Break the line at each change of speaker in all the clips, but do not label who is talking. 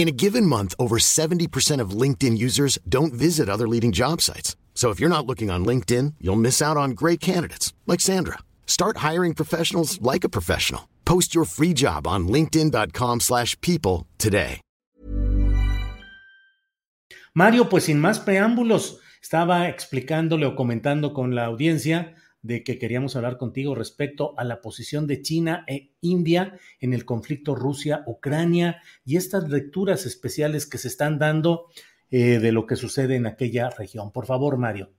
In a given month, over 70% of LinkedIn users don't visit other leading job sites. So if you're not looking on LinkedIn, you'll miss out on great candidates like Sandra. Start hiring professionals like a professional. Post your free job on linkedin.com/people today.
Mario, pues sin más preámbulos, estaba explicándole o comentando con la audiencia de que queríamos hablar contigo respecto a la posición de China e India en el conflicto Rusia-Ucrania y estas lecturas especiales que se están dando eh, de lo que sucede en aquella región. Por favor, Mario.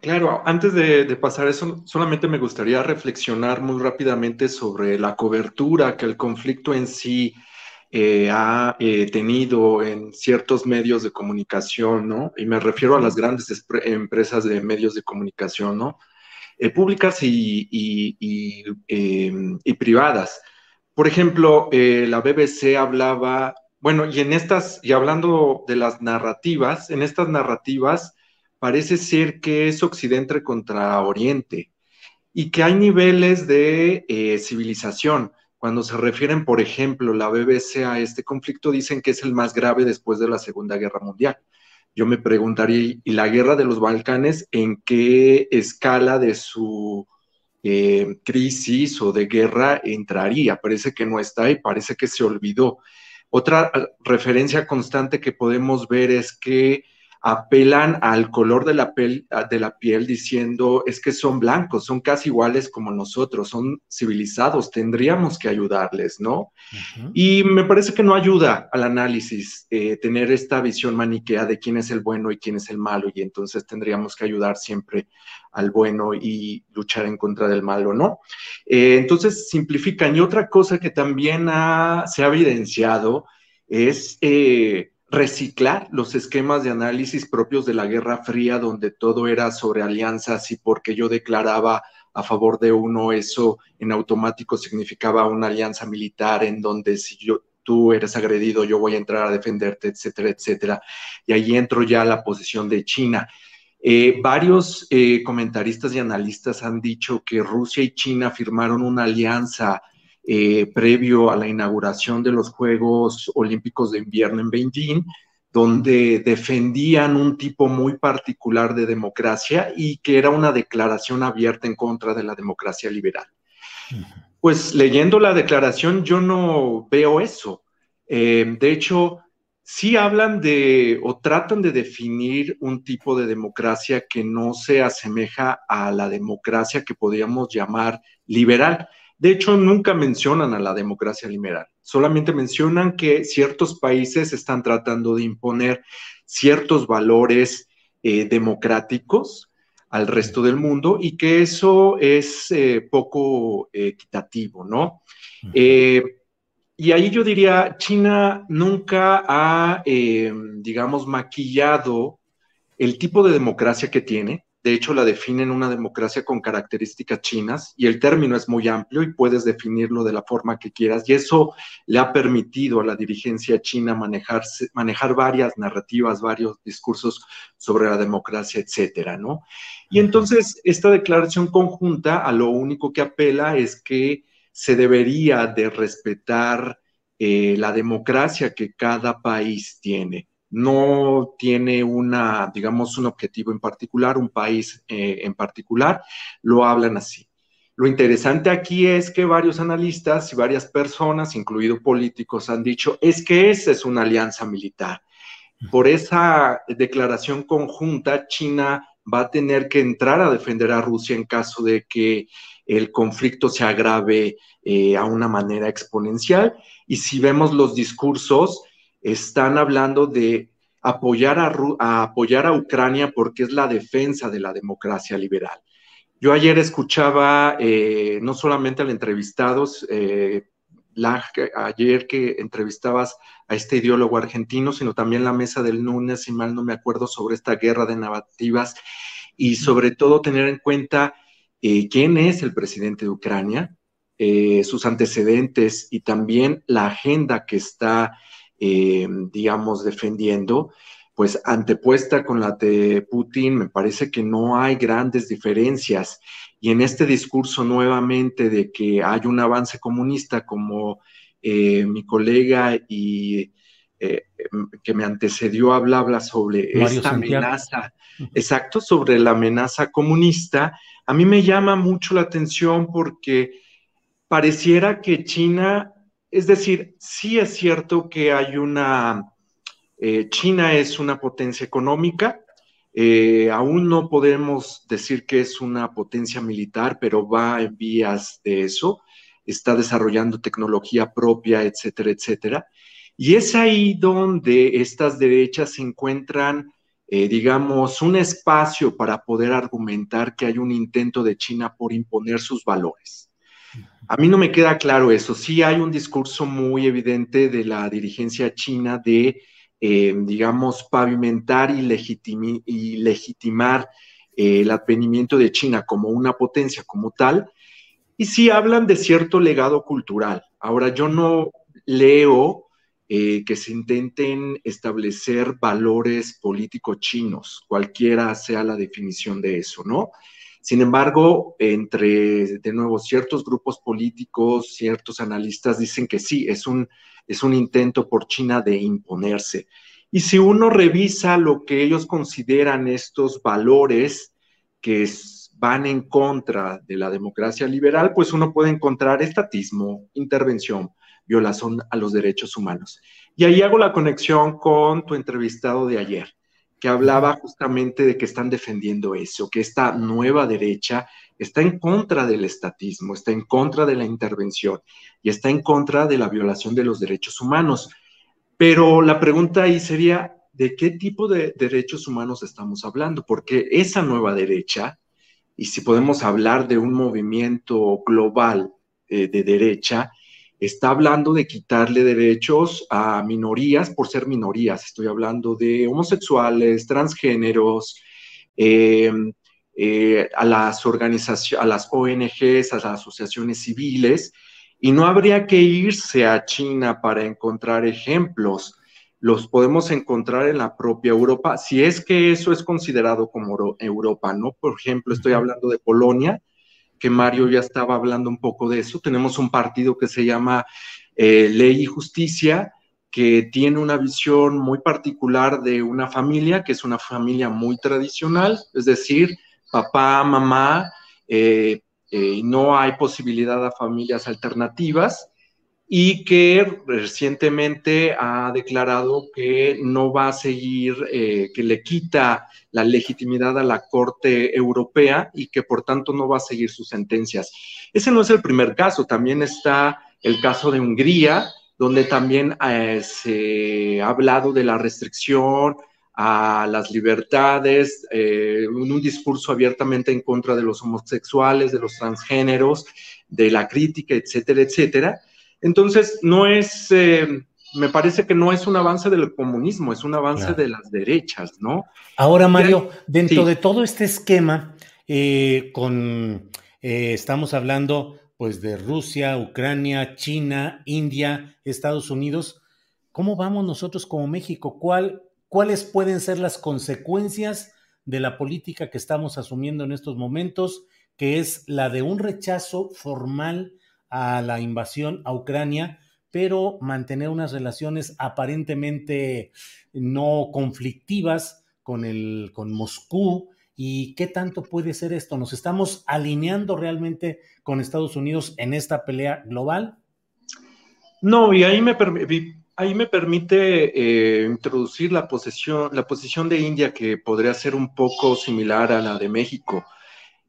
Claro, antes de, pasar eso, solamente me gustaría reflexionar muy rápidamente sobre la cobertura que el conflicto en sí eh, ha eh, tenido en ciertos medios de comunicación, ¿no? Y me refiero a las grandes empresas de medios de comunicación, ¿no? Públicas y, em, y, privadas. Por ejemplo, la BBC hablaba bueno, y en estas, y hablando de las narrativas, en estas narrativas parece ser que es Occidente contra Oriente y que hay niveles de eh, civilización. Cuando se refieren, por ejemplo, la BBC a este conflicto, dicen que es el más grave después de la Segunda Guerra Mundial. Yo me preguntaría, ¿y la guerra de los Balcanes en qué escala de su eh, crisis o de guerra entraría? Parece que no está y parece que se olvidó. Otra eh, referencia constante que podemos ver es que apelan al color de la, piel, de la piel diciendo es que son blancos, son casi iguales como nosotros, son civilizados, tendríamos que ayudarles, ¿no? Y me parece que no ayuda al análisis eh, tener esta visión maniquea de quién es el bueno y quién es el malo, y entonces tendríamos que ayudar siempre al bueno y luchar en contra del malo, ¿no? Eh, entonces simplifican. Y otra cosa que también se ha evidenciado es... Eh, reciclar los esquemas de análisis propios de la Guerra Fría, donde todo era sobre alianzas y porque yo declaraba a favor de uno, eso en automático significaba una alianza militar en donde si yo, tú eres agredido, yo voy a entrar a defenderte, etcétera, etcétera. Y ahí entro ya a la posición de China. Eh, varios eh, comentaristas y analistas han dicho que Rusia y China firmaron una alianza eh, previo a la inauguración de los Juegos Olímpicos de Invierno en Beijing, donde defendían un tipo muy particular de democracia y que era una declaración abierta en contra de la democracia liberal. Pues leyendo la declaración yo no veo eso. Eh, de hecho, sí hablan de o tratan de definir un tipo de democracia que no se asemeja a la democracia que podríamos llamar liberal. De hecho, nunca mencionan a la democracia liberal, solamente mencionan que ciertos países están tratando de imponer ciertos valores eh, democráticos al resto del mundo y que eso es eh, poco equitativo, ¿no? Eh, y ahí yo diría, China nunca ha, digamos, maquillado el tipo de democracia que tiene, de hecho, la definen una democracia con características chinas y el término es muy amplio y puedes definirlo de la forma que quieras. Y eso le ha permitido a la dirigencia china manejar varias narrativas, varios discursos sobre la democracia, etcétera, ¿no? Y entonces, esta declaración conjunta a lo único que apela es que se debería de respetar eh, la democracia que cada país tiene no tiene una, digamos, un objetivo en particular, un país eh, en particular, lo hablan así. Lo interesante aquí es que varios analistas y varias personas, incluidos políticos, han dicho, es que esa es una alianza militar. por esa declaración conjunta, China va a tener que entrar a defender a Rusia en caso de que el conflicto se agrave eh, a una manera exponencial. Y si vemos los discursos, están hablando de apoyar a, apoyar a Ucrania porque es la defensa de la democracia liberal. Yo ayer escuchaba eh, no solamente al entrevistado, eh, ayer que entrevistabas a este ideólogo argentino, sino también la mesa del lunes, si mal no me acuerdo, sobre esta guerra de narrativas y sobre todo tener en cuenta eh, quién es el presidente de Ucrania, eh, sus antecedentes y también la agenda que está, eh, digamos, defendiendo, pues antepuesta con la de Putin, me parece que no hay grandes diferencias. Y en este discurso nuevamente de que hay un avance comunista, como mi colega y que me antecedió habla, habla sobre esta amenaza, exacto, sobre la amenaza comunista, a mí me llama mucho la atención porque pareciera que China, es decir, sí es cierto que hay una, eh, China es una potencia económica, eh, aún no podemos decir que es una potencia militar, pero va en vías de eso, está desarrollando tecnología propia, etcétera, etcétera. Y es ahí donde estas derechas encuentran eh, digamos, un espacio para poder argumentar que hay un intento de China por imponer sus valores. A mí no me queda claro eso. Sí hay un discurso muy evidente de la dirigencia china de, eh, digamos, pavimentar y, legitimar eh, el advenimiento de China como una potencia como tal. Y sí hablan de cierto legado cultural. Ahora, yo no leo eh, que se intenten establecer valores políticos chinos, cualquiera sea la definición de eso, ¿no? Sin embargo, entre, de nuevo, ciertos grupos políticos, ciertos analistas dicen que sí, es un, es un intento por China de imponerse. Y si uno revisa lo que ellos consideran estos valores que van en contra de la democracia liberal, pues uno puede encontrar estatismo, intervención, violación a los derechos humanos. Y ahí hago la conexión con tu entrevistado de ayer, que hablaba justamente de que están defendiendo eso, que esta nueva derecha está en contra del estatismo, está en contra de la intervención y está en contra de la violación de los derechos humanos. Pero la pregunta ahí sería, ¿de qué tipo de derechos humanos estamos hablando? Porque esa nueva derecha, y si podemos hablar de un movimiento global eh, de derecha, está hablando de quitarle derechos a minorías por ser minorías. Estoy hablando de homosexuales, transgéneros, em, eh, a las organizaciones, a las ONGs, a las asociaciones civiles, y no habría que irse a China para encontrar ejemplos. Los podemos encontrar en la propia Europa, si es que eso es considerado como Europa, ¿no? Por ejemplo, estoy hablando de Polonia, que Mario ya estaba hablando un poco de eso. Tenemos un partido que se llama eh, Ley y Justicia, que tiene una visión muy particular de una familia, que es una familia muy tradicional, es decir, papá, mamá, eh, eh, no hay posibilidad a familias alternativas y que recientemente ha declarado que no va a seguir, eh, que le quita la legitimidad a la Corte Europea y que por tanto no va a seguir sus sentencias. Ese no es el primer caso, también está el caso de Hungría, donde también eh, se ha hablado de la restricción a las libertades, eh, un discurso abiertamente en contra de los homosexuales, de los transgéneros, de la crítica, etcétera, etcétera entonces, no es, eh, me parece que no es un avance del comunismo, es un avance de las derechas, ¿no?
Ahora, Mario, dentro de todo este esquema, eh, con, eh, estamos hablando pues de Rusia, Ucrania, China, India, Estados Unidos, ¿cómo vamos nosotros como México? ¿Cuál, ¿Cuáles pueden ser las consecuencias de la política que estamos asumiendo en estos momentos, que es la de un rechazo formal a la invasión a Ucrania, pero mantener unas relaciones aparentemente no conflictivas con, el, con Moscú. ¿Y qué tanto puede ser esto? ¿Nos estamos alineando realmente con Estados Unidos en esta pelea global?
No, y ahí me ahí me permite eh, introducir la posición, la posición de India que podría ser un poco similar a la de México.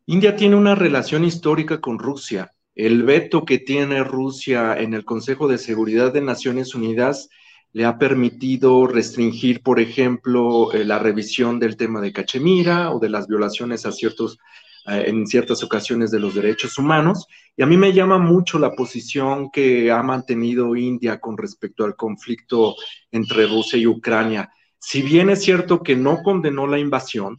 India tiene una relación histórica con Rusia. El veto que tiene Rusia en el Consejo de Seguridad de Naciones Unidas le ha permitido restringir, por ejemplo, eh, la revisión del tema de Cachemira o de las violaciones a ciertos eh, en ciertas ocasiones de los derechos humanos. Y a mí me llama mucho la posición que ha mantenido India con respecto al conflicto entre Rusia y Ucrania. Si bien es cierto que no condenó la invasión,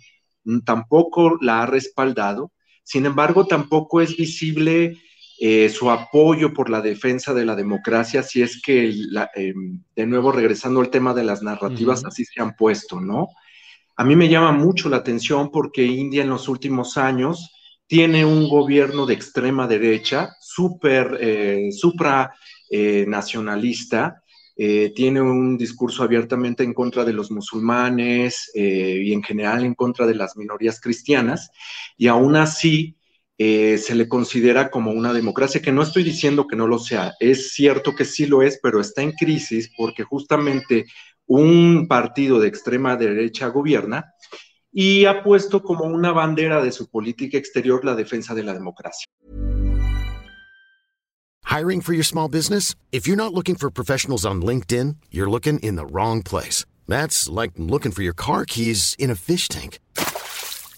tampoco la ha respaldado, sin embargo, tampoco es visible eh, su apoyo por la defensa de la democracia, si es que, em, de nuevo, regresando al tema de las narrativas, así se han puesto, ¿no? A mí me llama mucho la atención porque India en los últimos años tiene un gobierno de extrema derecha, súper, eh, supra eh, nacionalista, eh, tiene un discurso abiertamente en contra de los musulmanes y en general en contra de las minorías cristianas, y aún así se le considera como una democracia, que no estoy diciendo que no lo sea, es cierto que sí lo es, pero está en crisis porque justamente un partido de extrema derecha gobierna y ha puesto como una bandera de su política exterior la defensa de la democracia.
Hiring for your small business? If you're not looking for professionals on LinkedIn, you're looking in the wrong place. That's like looking for your car keys in a fish tank.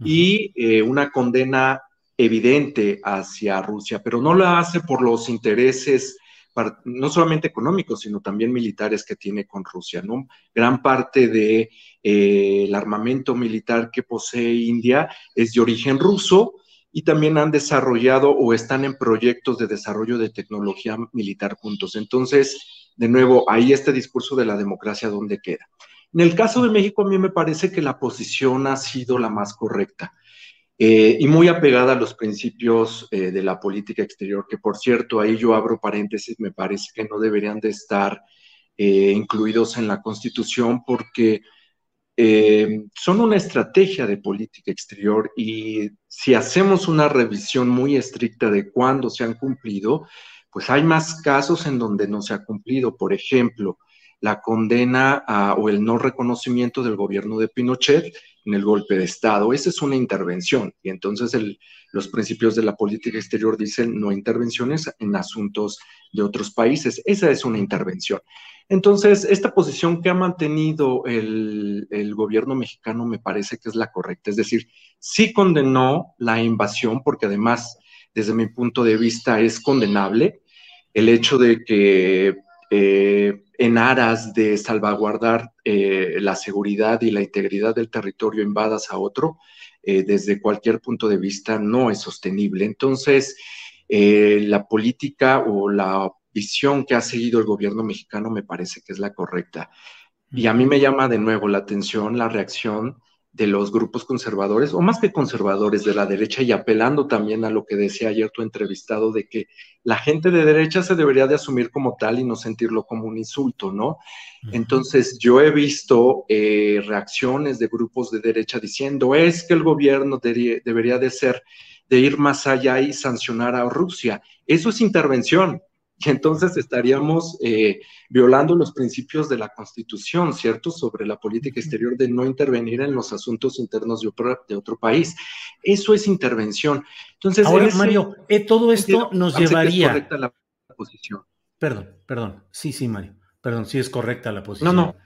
y eh, una condena evidente hacia Rusia, pero no lo hace por los intereses no solamente económicos, sino también militares que tiene con Rusia, ¿no? Gran parte del de, eh, armamento militar que posee India es de origen ruso y también han desarrollado o están en proyectos de desarrollo de tecnología militar juntos. Entonces, de nuevo, ahí este discurso de la democracia, ¿dónde queda? En el caso de México, a mí me parece que la posición ha sido la más correcta. Eh, y muy apegada a los principios eh, de la política exterior, que por cierto, ahí yo abro paréntesis, me parece que no deberían de estar eh, incluidos en la Constitución porque son una estrategia de política exterior y si hacemos una revisión muy estricta de cuándo se han cumplido, pues hay más casos en donde no se ha cumplido. Por ejemplo, la condena o el no reconocimiento del gobierno de Pinochet en el golpe de Estado. Esa es una intervención y entonces los principios de la política exterior dicen no intervenciones en asuntos de otros países. Esa es una intervención. Entonces, esta posición que ha mantenido el, el, gobierno mexicano me parece que es la correcta. Es decir, sí condenó la invasión, porque además, desde mi punto de vista, es condenable el hecho de que eh, en aras de salvaguardar eh, la seguridad y la integridad del territorio invadas a otro, eh, desde cualquier punto de vista no es sostenible. Entonces, la política o la visión que ha seguido el gobierno mexicano me parece que es la correcta. Y a mí me llama de nuevo la atención la reacción de los grupos conservadores, o más que conservadores de la derecha, y apelando también a lo que decía ayer tu entrevistado, de que la gente de derecha se debería de asumir como tal y no sentirlo como un insulto, ¿no? Entonces, yo he visto eh, reacciones de grupos de derecha diciendo, es que el gobierno debería de ser, de ir más allá y sancionar a Rusia. Eso es intervención, y entonces estaríamos eh, violando los principios de la Constitución, ¿cierto?, sobre la política exterior de no intervenir en los asuntos internos de otro, de otro país. Eso es intervención. Entonces,
ahora, Mario, eh, todo esto nos llevaría.
Es correcta la posición.
Perdón, perdón. Sí, sí, Mario. Perdón, sí es correcta la posición.
No, no.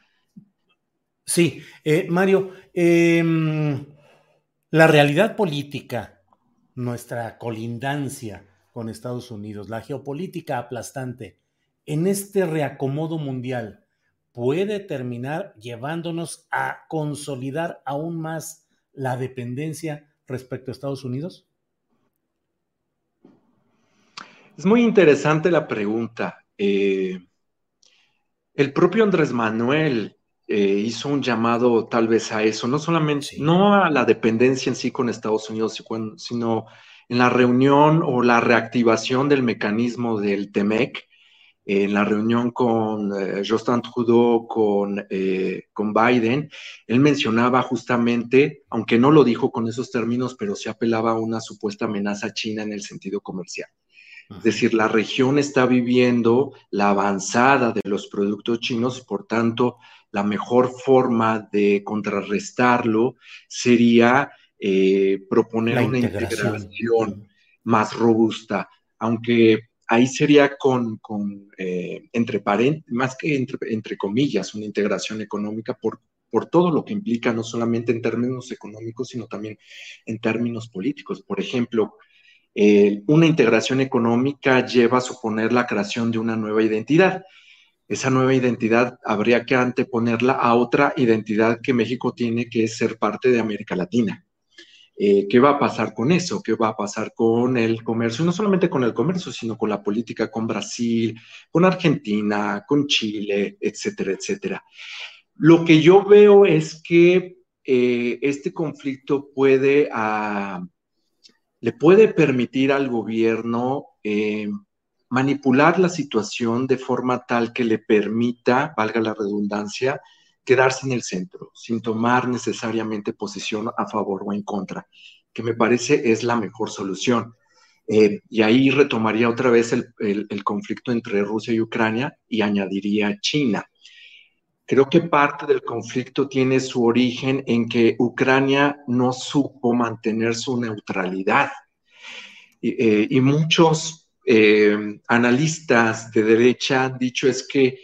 Sí, eh, Mario, em, la realidad política, nuestra colindancia con Estados Unidos, la geopolítica aplastante, en este reacomodo mundial, puede terminar llevándonos a consolidar aún más la dependencia respecto a Estados Unidos?
Es muy interesante la pregunta. Eh, el propio Andrés Manuel eh, hizo un llamado tal vez a eso, no solamente, no a la dependencia en sí con Estados Unidos, sino en la reunión o la reactivación del mecanismo del TEMEC, en la reunión con eh, Justin Trudeau, con, eh, con Biden, él mencionaba justamente, aunque no lo dijo con esos términos, pero se apelaba a una supuesta amenaza china en el sentido comercial. Es decir, la región está viviendo la avanzada de los productos chinos, por tanto, la mejor forma de contrarrestarlo sería eh, proponer una integración más robusta, aunque ahí sería con, eh, entre más que entre, comillas, una integración económica por, por todo lo que implica, no solamente en términos económicos, sino también en términos políticos. Por ejemplo, eh, una integración económica lleva a suponer la creación de una nueva identidad. Esa nueva identidad habría que anteponerla a otra identidad que México tiene, que es ser parte de América Latina. Eh, ¿Qué va a pasar con eso? ¿Qué va a pasar con el comercio? No solamente con el comercio, sino con la política con Brasil, con Argentina, con Chile, etcétera, etcétera. Lo que yo veo es que eh, este conflicto puede, ah, le puede permitir al gobierno eh, manipular la situación de forma tal que le permita, valga la redundancia, quedarse en el centro, sin tomar necesariamente posición a favor o en contra, que me parece es la mejor solución. Eh, y ahí retomaría otra vez el, conflicto entre Rusia y Ucrania y añadiría China. Creo que parte del conflicto tiene su origen en que Ucrania no supo mantener su neutralidad. Y, eh, muchos eh, analistas de derecha han dicho es que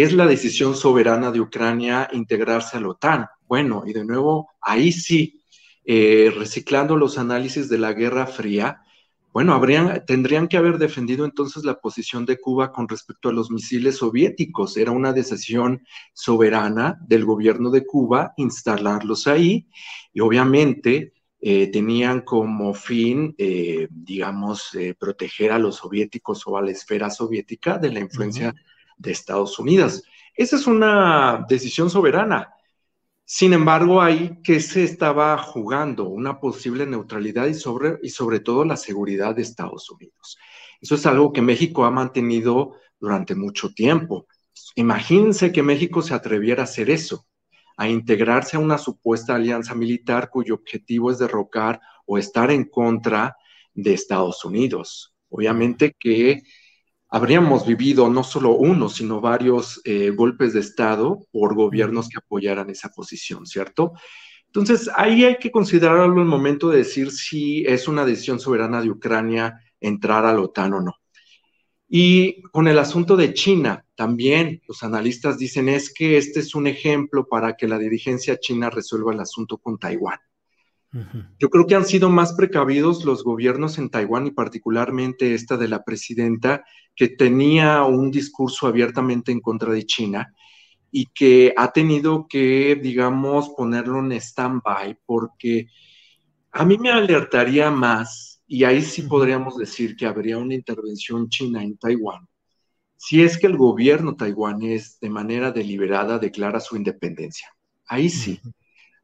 es la decisión soberana de Ucrania integrarse a la OTAN. Bueno, y de nuevo, ahí sí, eh, reciclando los análisis de la Guerra Fría, bueno, habrían, tendrían que haber defendido entonces la posición de Cuba con respecto a los misiles soviéticos. Era una decisión soberana del gobierno de Cuba instalarlos ahí y obviamente eh, tenían como fin, eh, digamos, proteger a los soviéticos o a la esfera soviética de la influencia de Estados Unidos. Esa es una decisión soberana. Sin embargo, ahí que se estaba jugando una posible neutralidad y sobre, y sobre todo la seguridad de Estados Unidos. Eso es algo que México ha mantenido durante mucho tiempo. Imagínense que México se atreviera a hacer eso, a integrarse a una supuesta alianza militar cuyo objetivo es derrocar o estar en contra de Estados Unidos. Obviamente que habríamos vivido no solo uno, sino varios eh, golpes de Estado por gobiernos que apoyaran esa posición, ¿cierto? Entonces, ahí hay que considerarlo el momento de decir si es una decisión soberana de Ucrania entrar a la OTAN o no. Y con el asunto de China, también los analistas dicen es que este es un ejemplo para que la dirigencia china resuelva el asunto con Taiwán. Yo creo que han sido más precavidos los gobiernos en Taiwán y particularmente esta de la presidenta que tenía un discurso abiertamente en contra de China y que ha tenido que, digamos, ponerlo en stand-by porque a mí me alertaría más, y ahí sí podríamos decir que habría una intervención china en Taiwán, si es que el gobierno taiwanés de manera deliberada declara su independencia. Ahí sí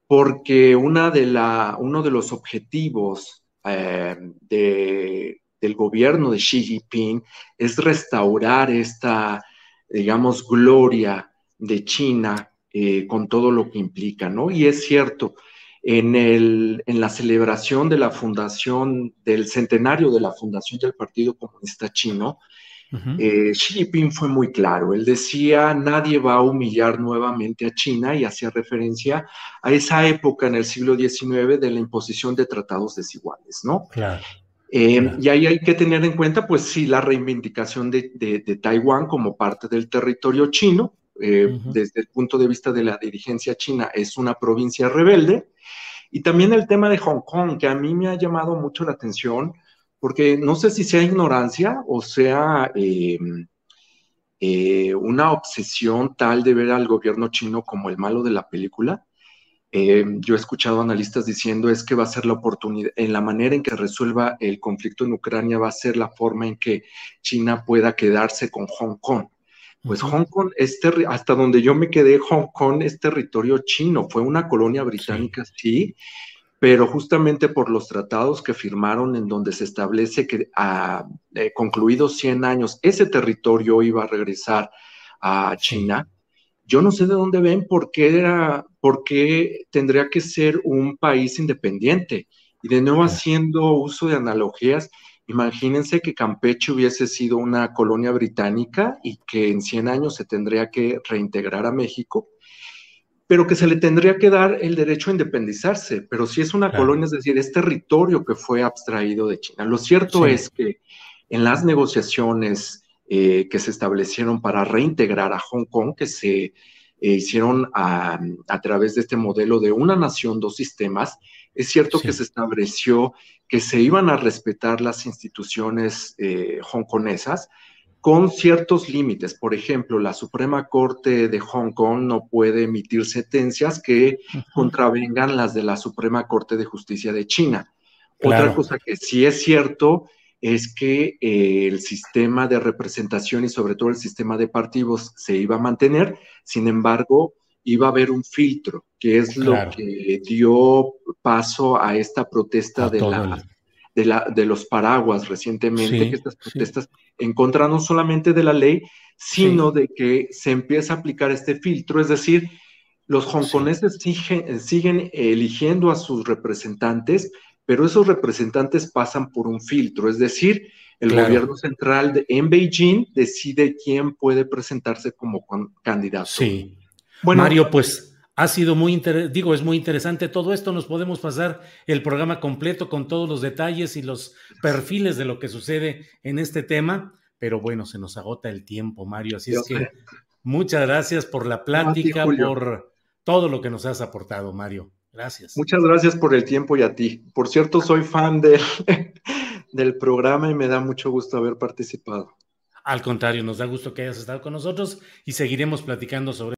porque una de la, uno de los objetivos eh, del gobierno de Xi Jinping es restaurar esta, digamos, gloria de China eh, con todo lo que implica, ¿no? Y es cierto, en, el, en la celebración de la fundación, del centenario de la fundación del Partido Comunista Chino, eh, Xi Jinping fue muy claro. Él decía, nadie va a humillar nuevamente a China y hacía referencia a esa época en el siglo XIX de la imposición de tratados desiguales, ¿no? Eh, y ahí hay que tener en cuenta, pues sí, la reivindicación de, Taiwán como parte del territorio chino, desde el punto de vista de la dirigencia china es una provincia rebelde. Y también el tema de Hong Kong, que a mí me ha llamado mucho la atención, porque no sé si sea ignorancia o sea em, eh, una obsesión tal de ver al gobierno chino como el malo de la película. Em, yo he escuchado analistas diciendo es que va a ser la oportunidad, en la manera en que resuelva el conflicto en Ucrania va a ser la forma en que China pueda quedarse con Hong Kong. Pues Hong Kong, es hasta donde yo me quedé, Hong Kong es territorio chino, fue una colonia británica, sí, pero justamente por los tratados que firmaron en donde se establece que a eh, concluidos 100 años ese territorio iba a regresar a China, yo no sé de dónde ven por qué, era, por qué tendría que ser un país independiente. Y de nuevo haciendo uso de analogías, imagínense que Campeche hubiese sido una colonia británica y que en 100 años se tendría que reintegrar a México pero que se le tendría que dar el derecho a independizarse. Pero si es una colonia, es decir, es territorio que fue abstraído de China. Lo cierto es que en las negociaciones eh, que se establecieron para reintegrar a Hong Kong, que se eh, hicieron a, través de este modelo de una nación, dos sistemas, es cierto que se estableció que se iban a respetar las instituciones eh, hongkonesas, con ciertos límites. Por ejemplo, la Suprema Corte de Hong Kong no puede emitir sentencias que contravengan las de la Suprema Corte de Justicia de China. Otra cosa que sí es cierto es que eh, el sistema de representación y sobre todo el sistema de partidos se iba a mantener, sin embargo, iba a haber un filtro, que es lo que dio paso a esta protesta de la de, los paraguas recientemente, que estas protestas en contra no solamente de la ley, sino de que se empieza a aplicar este filtro, es decir, los hongkoneses siguen, siguen eligiendo a sus representantes, pero esos representantes pasan por un filtro, es decir, el gobierno central en Beijing decide quién puede presentarse como candidato.
Sí. Bueno, Mario, pues ha sido muy interesante, digo, es muy interesante todo esto. Nos podemos pasar el programa completo con todos los detalles y los perfiles de lo que sucede en este tema, pero bueno, se nos agota el tiempo, Mario. Así es que muchas gracias por la plática, por todo lo que nos has aportado, Mario. Gracias.
Muchas gracias por el tiempo y a ti. Por cierto, soy fan de, del programa y me da mucho gusto haber participado.
Al contrario, nos da gusto que hayas estado con nosotros y seguiremos platicando sobre